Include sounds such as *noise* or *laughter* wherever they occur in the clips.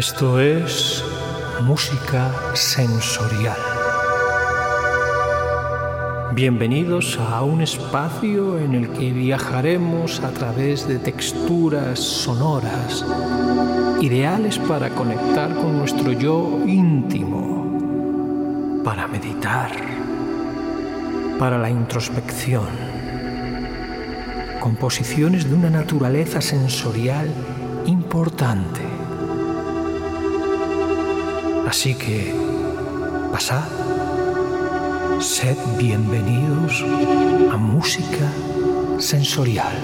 Esto es música sensorial. Bienvenidos a un espacio en el que viajaremos a través de texturas sonoras, ideales para conectar con nuestro yo íntimo, para meditar, para la introspección. Composiciones de una naturaleza sensorial importante. Así que, pasad Sed bienvenidos a Música Sensorial.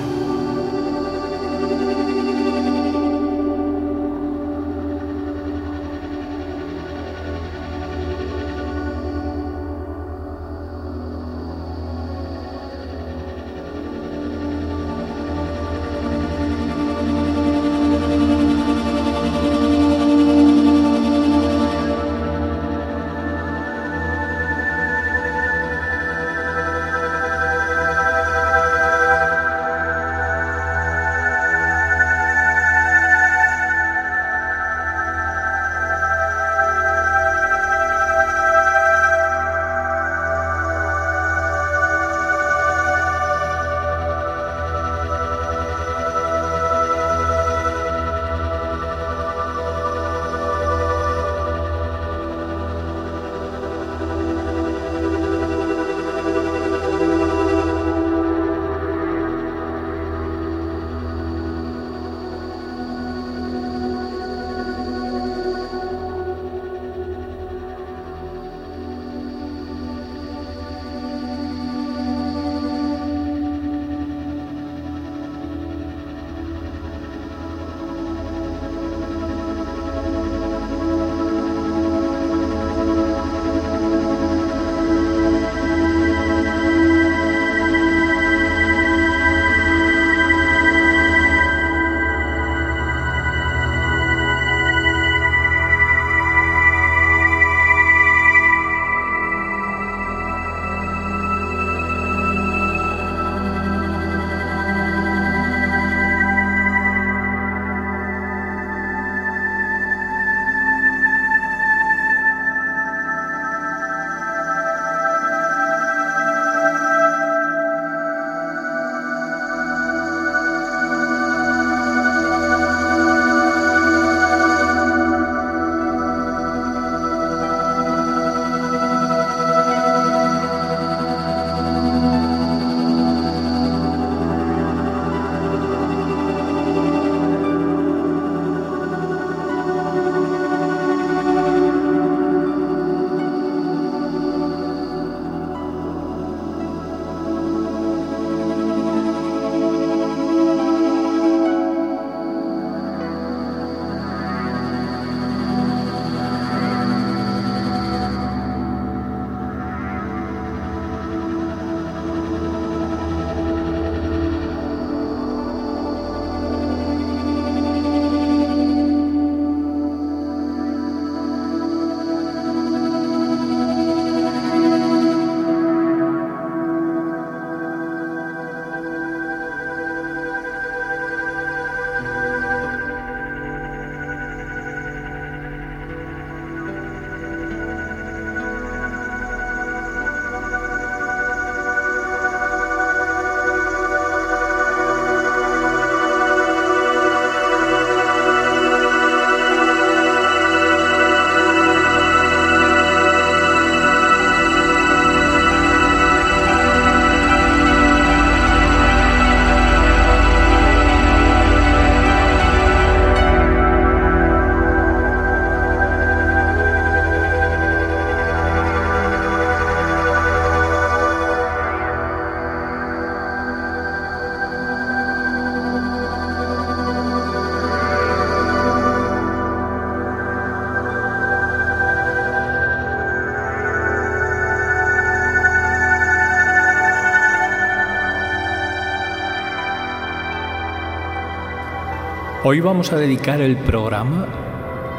Hoy vamos a dedicar el programa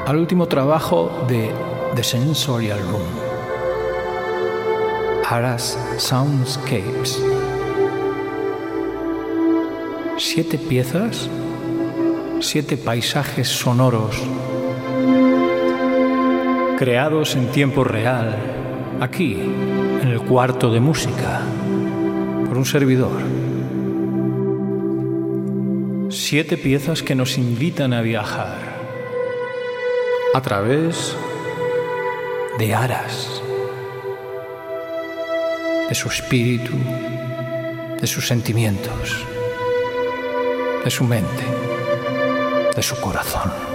al último trabajo de The Sensorial Room, Aras Soundscapes. Siete piezas, siete paisajes sonoros creados en tiempo real, aquí, en el cuarto de música, por un servidor. Siete piezas que nos invitan a viajar a través de Aras, de su espíritu, de sus sentimientos, de su mente, de su corazón.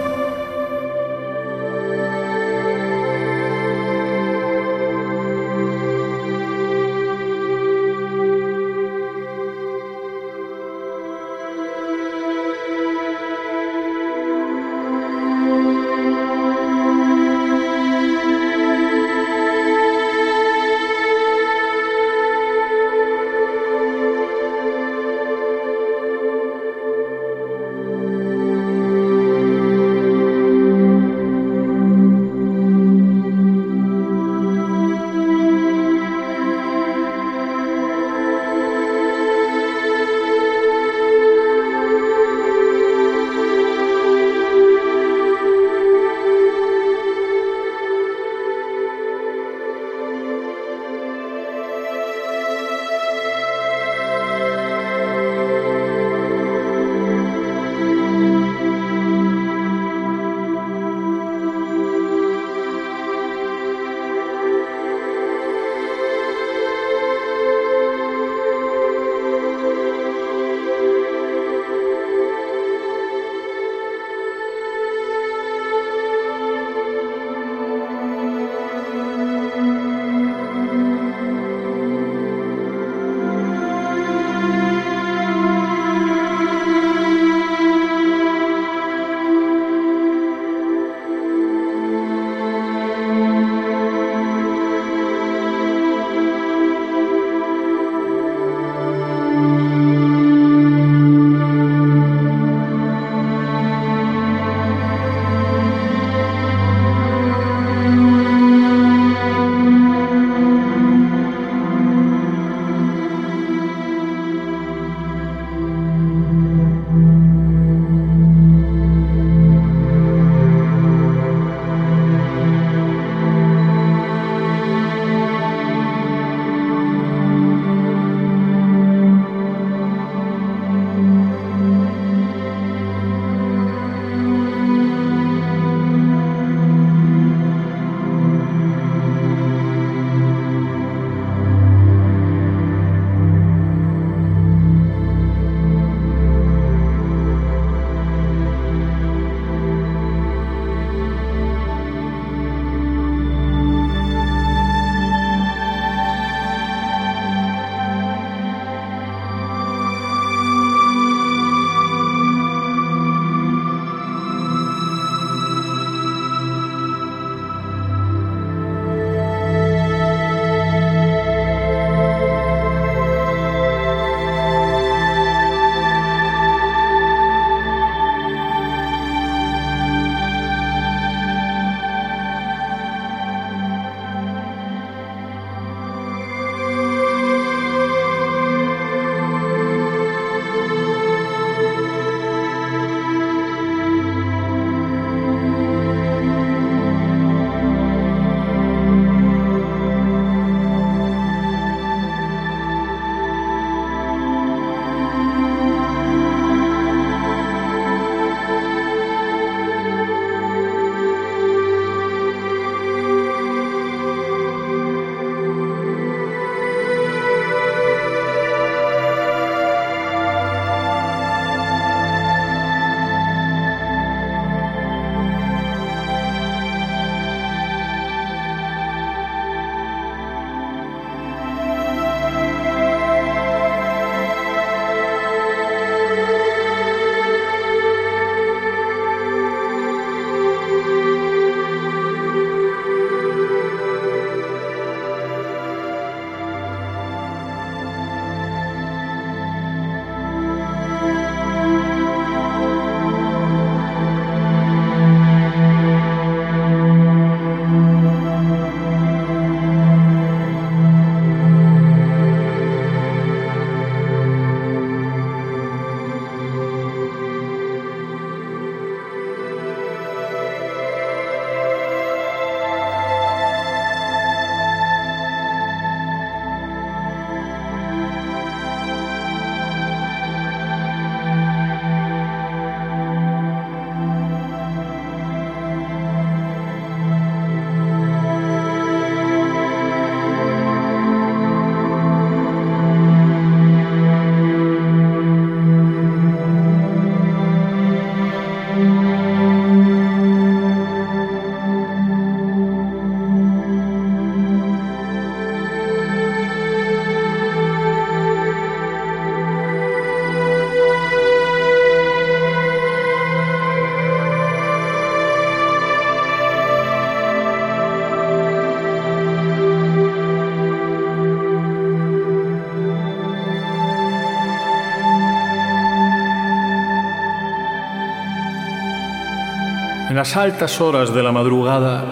En las altas horas de la madrugada,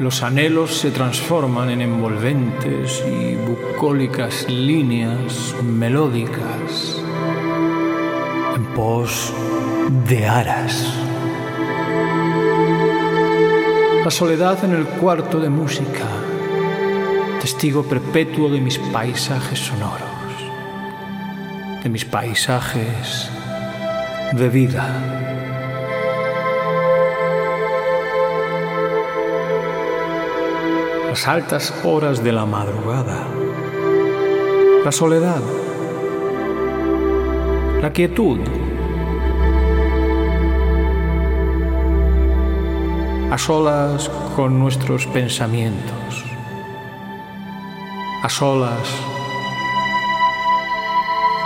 los anhelos se transforman en envolventes y bucólicas líneas melódicas en pos de aras. La soledad en el cuarto de música, testigo perpetuo de mis paisajes sonoros, de mis paisajes de vida. Las altas horas de la madrugada, la soledad, la quietud, a solas con nuestros pensamientos, a solas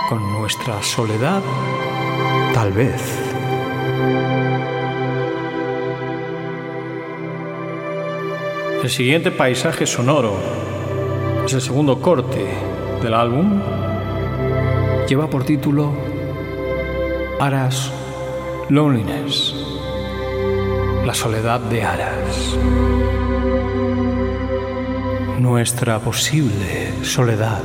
con nuestra soledad, tal vez. El siguiente paisaje sonoro es el segundo corte del álbum. Lleva por título Aras Loneliness, la soledad de Aras. Nuestra posible soledad.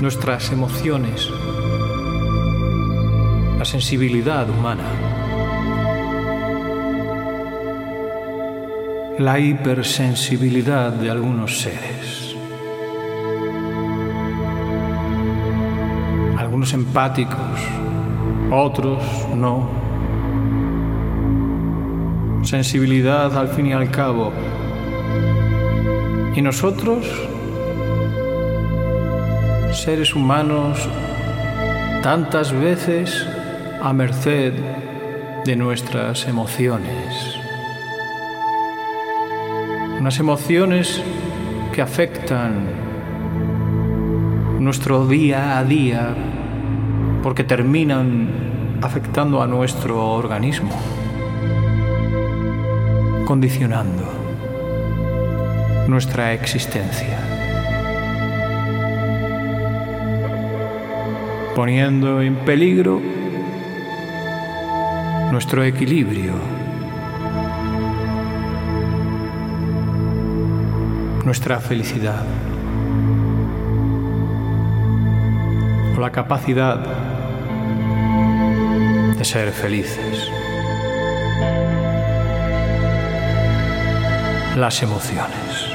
Nuestras emociones, la sensibilidad humana, la hipersensibilidad de algunos seres, algunos empáticos, otros no. Sensibilidad al fin y al cabo. Y nosotros, seres humanos, tantas veces a merced de nuestras emociones. Unas emociones que afectan nuestro día a día porque terminan afectando a nuestro organismo, condicionando nuestra existencia, poniendo en peligro nuestro equilibrio, nuestra felicidad o la capacidad de ser felices. Las emociones.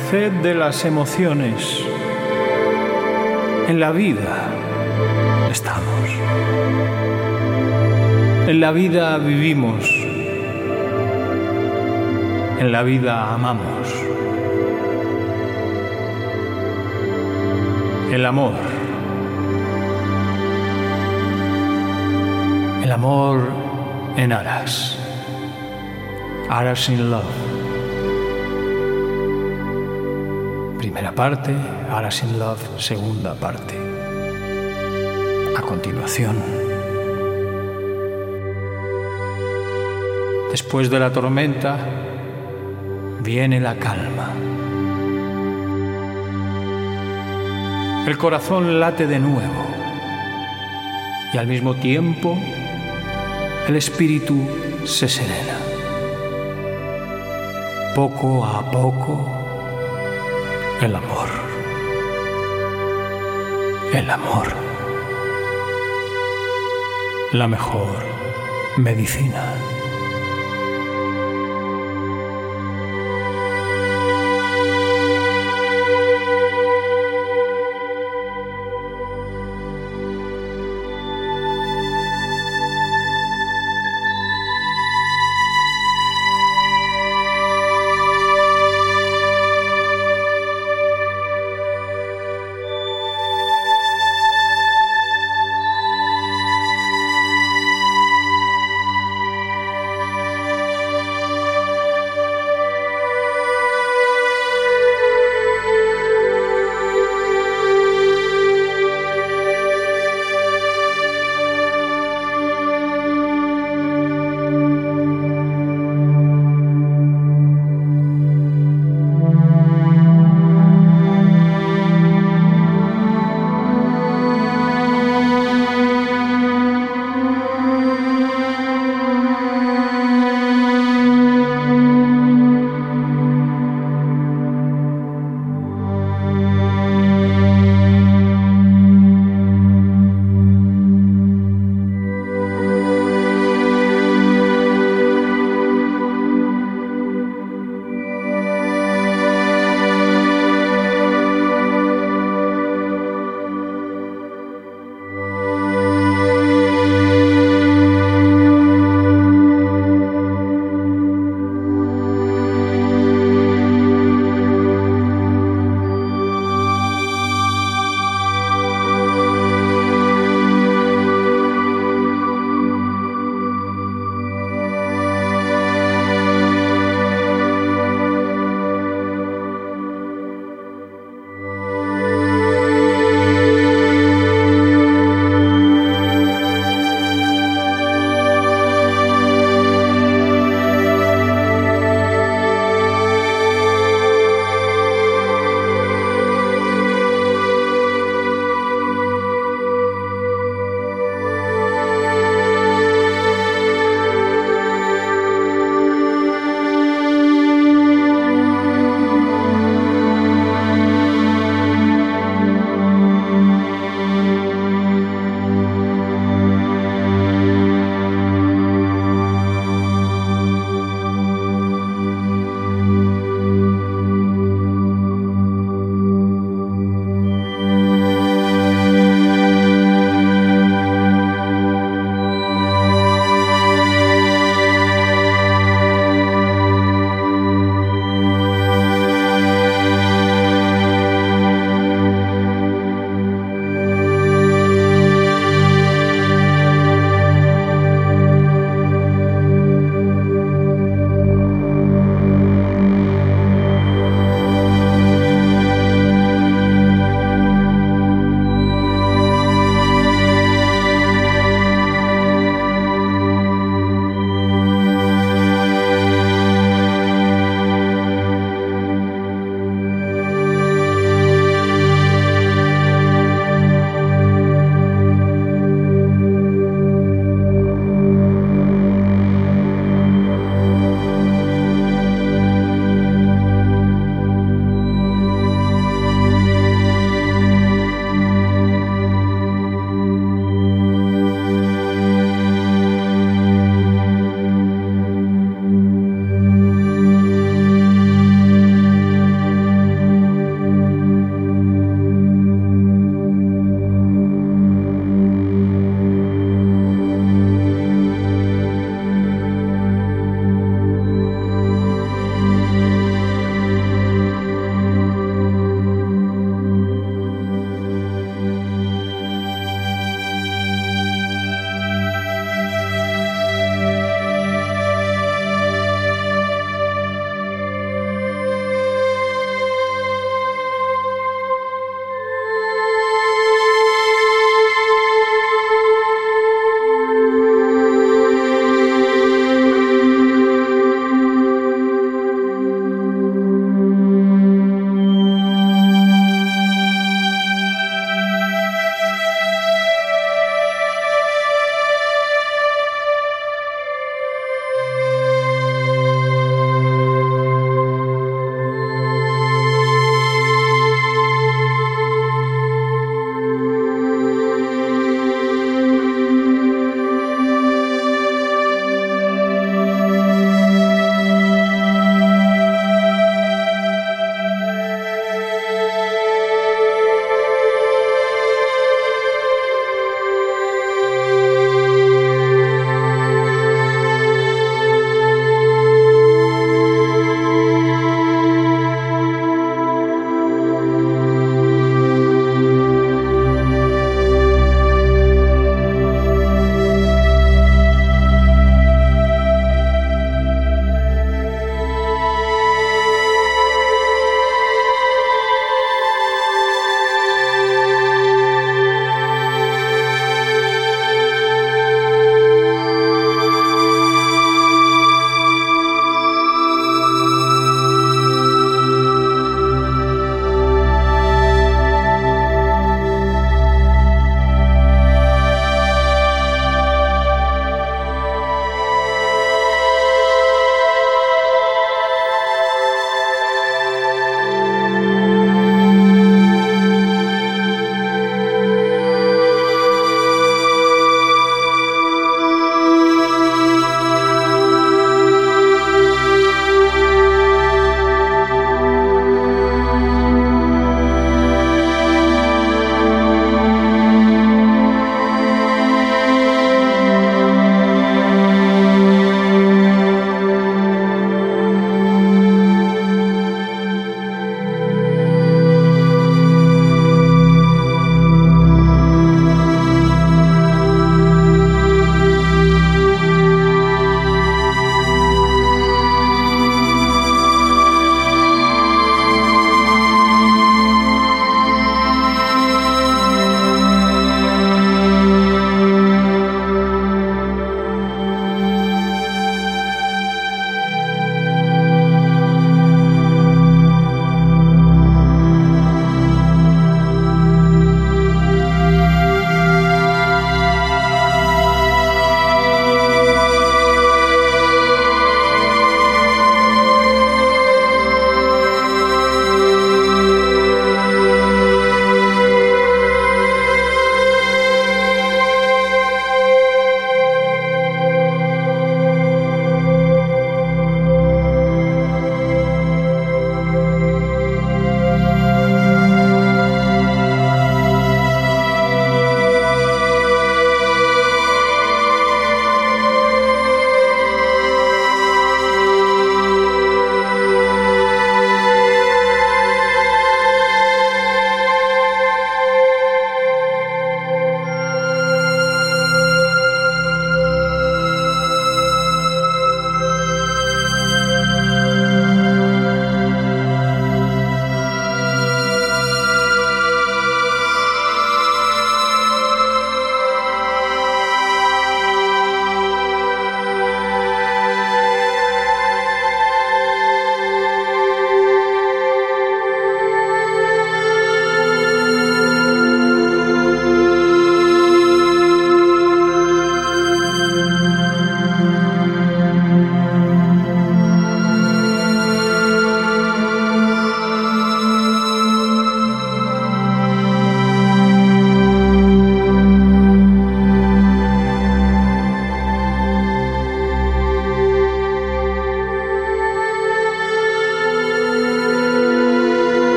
Merced de las emociones. En la vida estamos. En la vida vivimos. En la vida amamos. El amor. El amor en aras. Aras in love. Primera parte, Aras in Love, segunda parte. A continuación, después de la tormenta, viene la calma. El corazón late de nuevo y al mismo tiempo el espíritu se serena. Poco a poco, el amor. El amor. La mejor medicina.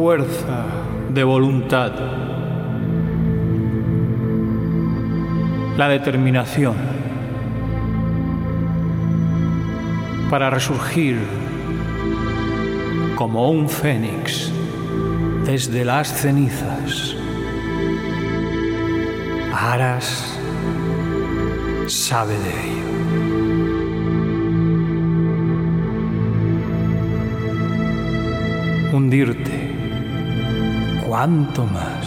Fuerza de voluntad, la determinación para resurgir como un fénix desde las cenizas. Aras sabe de ello. Hundirte, cuanto más,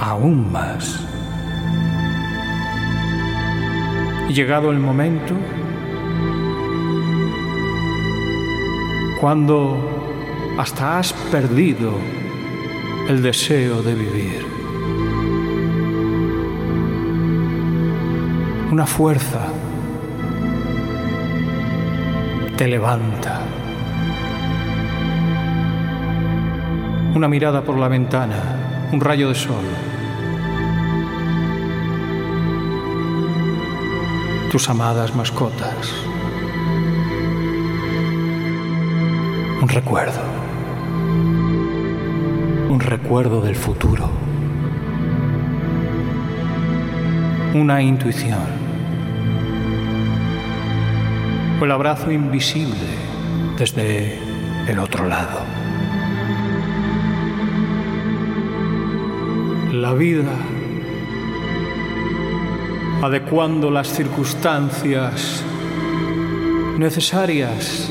aún más. Llegado el momento, cuando hasta has perdido el deseo de vivir. Una fuerza te levanta. Una mirada por la ventana, un rayo de sol. Tus amadas mascotas. Un recuerdo. Un recuerdo del futuro. Una intuición. O el abrazo invisible desde el otro lado. La vida adecuando las circunstancias necesarias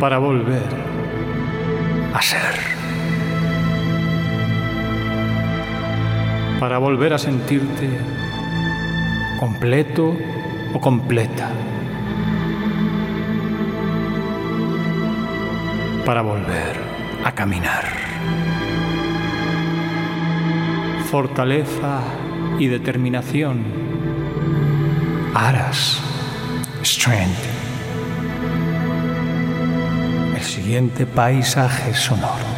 para volver a ser. Para volver a sentirte completo o completa. Para volver a caminar. Fortaleza y determinación. Aras. Strength siguiente paisaje sonoro.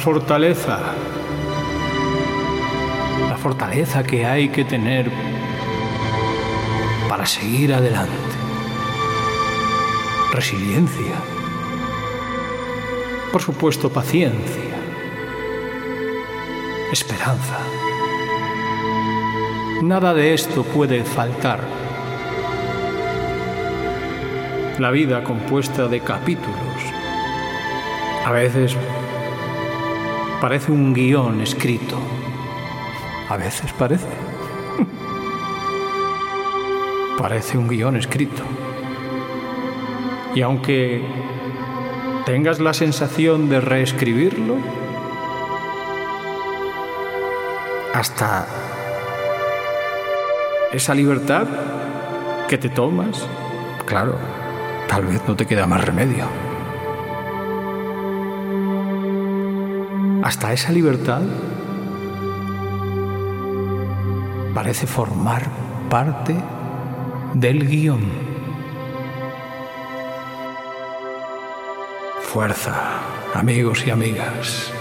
Fortaleza. La fortaleza que hay que tener para seguir adelante. Resiliencia. Por supuesto, paciencia. Esperanza. Nada de esto puede faltar. La vida compuesta de capítulos. A veces parece un guion escrito. A veces parece. *laughs* parece un guion escrito. Y aunque tengas la sensación de reescribirlo, hasta esa libertad que te tomas, claro, tal vez no te queda más remedio. Hasta esa libertad parece formar parte del guion. Fuerza, amigos y amigas.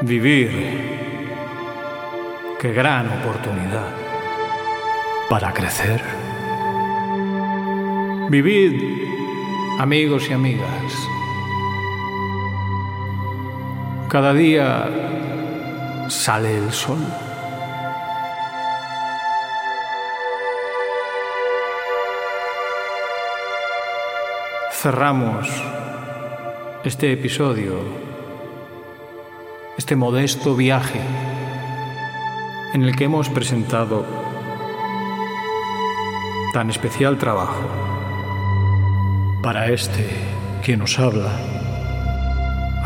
Vivir Qué gran oportunidad para crecer. Vivid, amigos y amigas. Cada día sale el sol. Cerramos este episodio, este modesto viaje en el que hemos presentado tan especial trabajo para este que nos habla,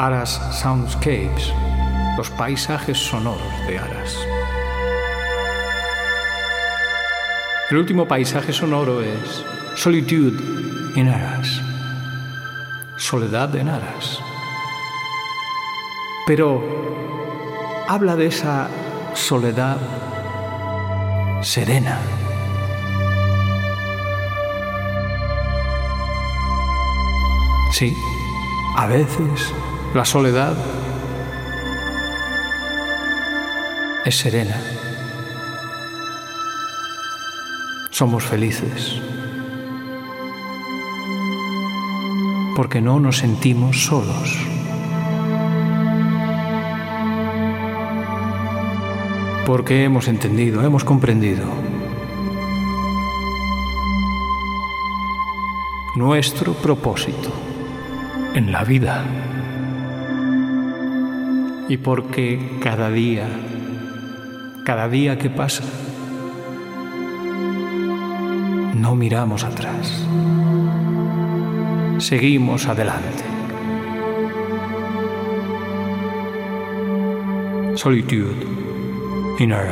Aras Soundscapes, los paisajes sonoros de Aras. El último paisaje sonoro es Solitude in Aras, Soledad en Aras. Pero habla de esa soledad serena. Sí, a veces la soledad es serena. Somos felices porque no nos sentimos solos. porque hemos entendido, hemos comprendido nuestro propósito en la vida y porque cada día, cada día que pasa, no miramos atrás, seguimos adelante. Solitude in our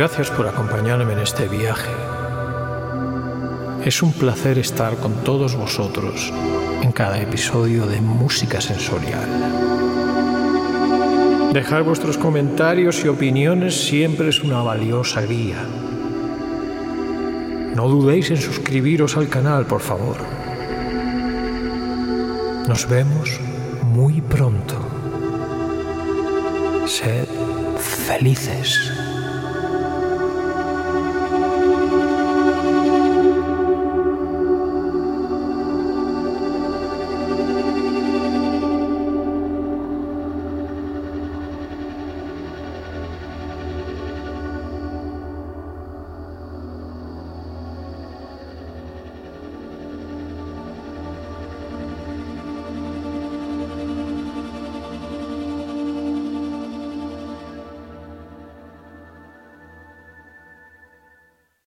Gracias por acompañarme en este viaje. Es un placer estar con todos vosotros en cada episodio de Música Sensorial. Dejar vuestros comentarios y opiniones siempre es una valiosa guía. No dudéis en suscribiros al canal, por favor. Nos vemos muy pronto. Sed felices.